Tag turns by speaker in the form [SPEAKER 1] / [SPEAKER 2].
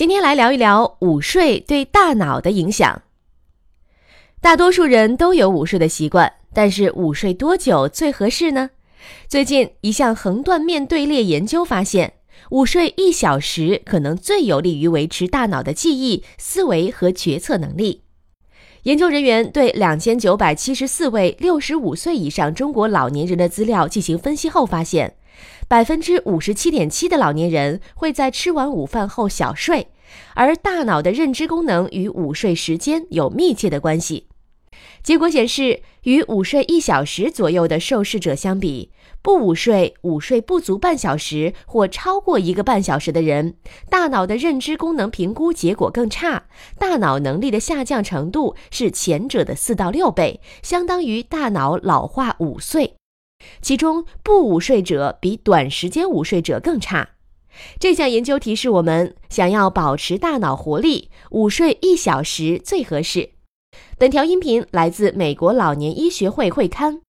[SPEAKER 1] 今天来聊一聊午睡对大脑的影响。大多数人都有午睡的习惯，但是午睡多久最合适呢？最近一项横断面队列研究发现，午睡一小时可能最有利于维持大脑的记忆、思维和决策能力。研究人员对两千九百七十四位六十五岁以上中国老年人的资料进行分析后发现。百分之五十七点七的老年人会在吃完午饭后小睡，而大脑的认知功能与午睡时间有密切的关系。结果显示，与午睡一小时左右的受试者相比，不午睡、午睡不足半小时或超过一个半小时的人，大脑的认知功能评估结果更差，大脑能力的下降程度是前者的四到六倍，相当于大脑老化五岁。其中，不午睡者比短时间午睡者更差。这项研究提示我们，想要保持大脑活力，午睡一小时最合适。本条音频来自美国老年医学会会刊，